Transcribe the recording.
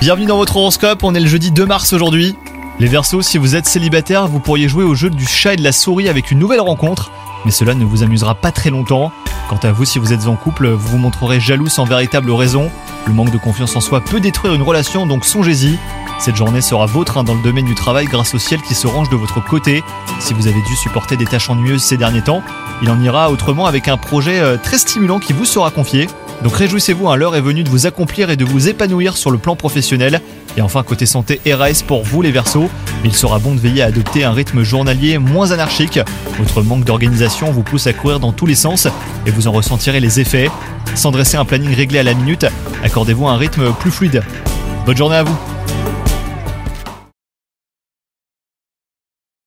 Bienvenue dans votre horoscope, on est le jeudi 2 mars aujourd'hui. Les Verseaux, si vous êtes célibataire, vous pourriez jouer au jeu du chat et de la souris avec une nouvelle rencontre, mais cela ne vous amusera pas très longtemps. Quant à vous, si vous êtes en couple, vous vous montrerez jaloux sans véritable raison. Le manque de confiance en soi peut détruire une relation, donc songez-y. Cette journée sera vôtre hein, dans le domaine du travail grâce au ciel qui se range de votre côté. Si vous avez dû supporter des tâches ennuyeuses ces derniers temps, il en ira autrement avec un projet euh, très stimulant qui vous sera confié. Donc réjouissez-vous, hein, l'heure est venue de vous accomplir et de vous épanouir sur le plan professionnel. Et enfin, côté santé, RAS pour vous les Verseaux, il sera bon de veiller à adopter un rythme journalier moins anarchique. Votre manque d'organisation vous pousse à courir dans tous les sens et vous en ressentirez les effets. Sans dresser un planning réglé à la minute, accordez-vous un rythme plus fluide. Bonne journée à vous